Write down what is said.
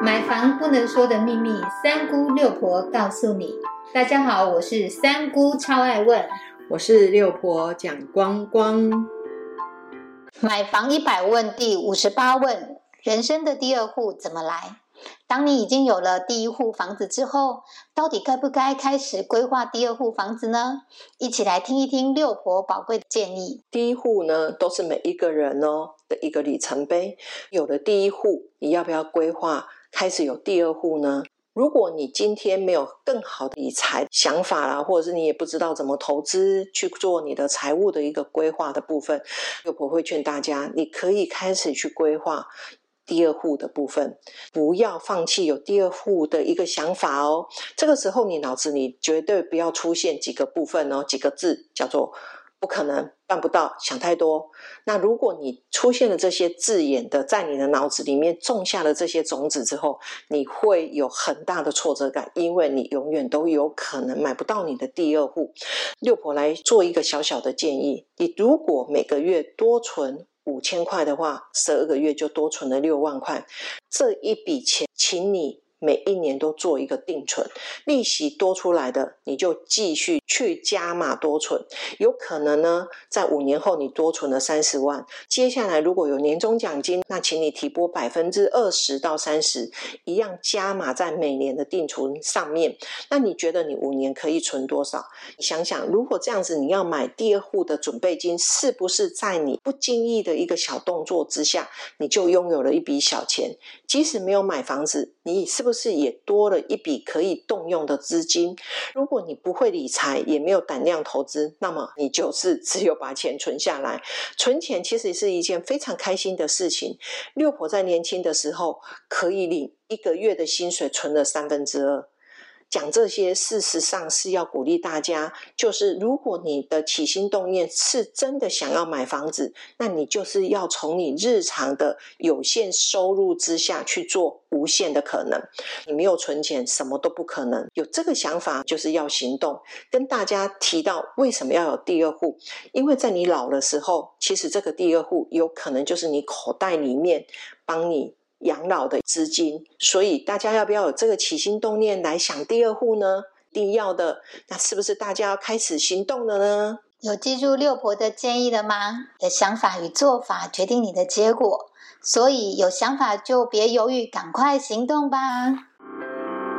买房不能说的秘密，三姑六婆告诉你。大家好，我是三姑，超爱问。我是六婆蒋光光。买房一百问第五十八问：人生的第二户怎么来？当你已经有了第一户房子之后，到底该不该开始规划第二户房子呢？一起来听一听六婆宝贵的建议。第一户呢，都是每一个人哦的一个里程碑。有了第一户，你要不要规划开始有第二户呢？如果你今天没有更好的理财想法啦，或者是你也不知道怎么投资去做你的财务的一个规划的部分，六婆会劝大家，你可以开始去规划。第二户的部分，不要放弃有第二户的一个想法哦。这个时候，你脑子里绝对不要出现几个部分哦，几个字叫做“不可能”“办不到”“想太多”。那如果你出现了这些字眼的，在你的脑子里面种下了这些种子之后，你会有很大的挫折感，因为你永远都有可能买不到你的第二户。六婆来做一个小小的建议：你如果每个月多存。五千块的话，十二个月就多存了六万块。这一笔钱，请你。每一年都做一个定存，利息多出来的你就继续去加码多存，有可能呢，在五年后你多存了三十万，接下来如果有年终奖金，那请你提拨百分之二十到三十，一样加码在每年的定存上面。那你觉得你五年可以存多少？你想想，如果这样子，你要买第二户的准备金，是不是在你不经意的一个小动作之下，你就拥有了一笔小钱？即使没有买房子，你是不就是也多了一笔可以动用的资金？如果你不会理财，也没有胆量投资，那么你就是只有把钱存下来。存钱其实是一件非常开心的事情。六婆在年轻的时候可以领一个月的薪水，存了三分之二。讲这些，事实上是要鼓励大家，就是如果你的起心动念是真的想要买房子，那你就是要从你日常的有限收入之下去做无限的可能。你没有存钱，什么都不可能。有这个想法，就是要行动。跟大家提到为什么要有第二户，因为在你老的时候，其实这个第二户有可能就是你口袋里面帮你。养老的资金，所以大家要不要有这个起心动念来想第二户呢？一定要的，那是不是大家要开始行动了呢？有记住六婆的建议了吗？的想法与做法决定你的结果，所以有想法就别犹豫，赶快行动吧！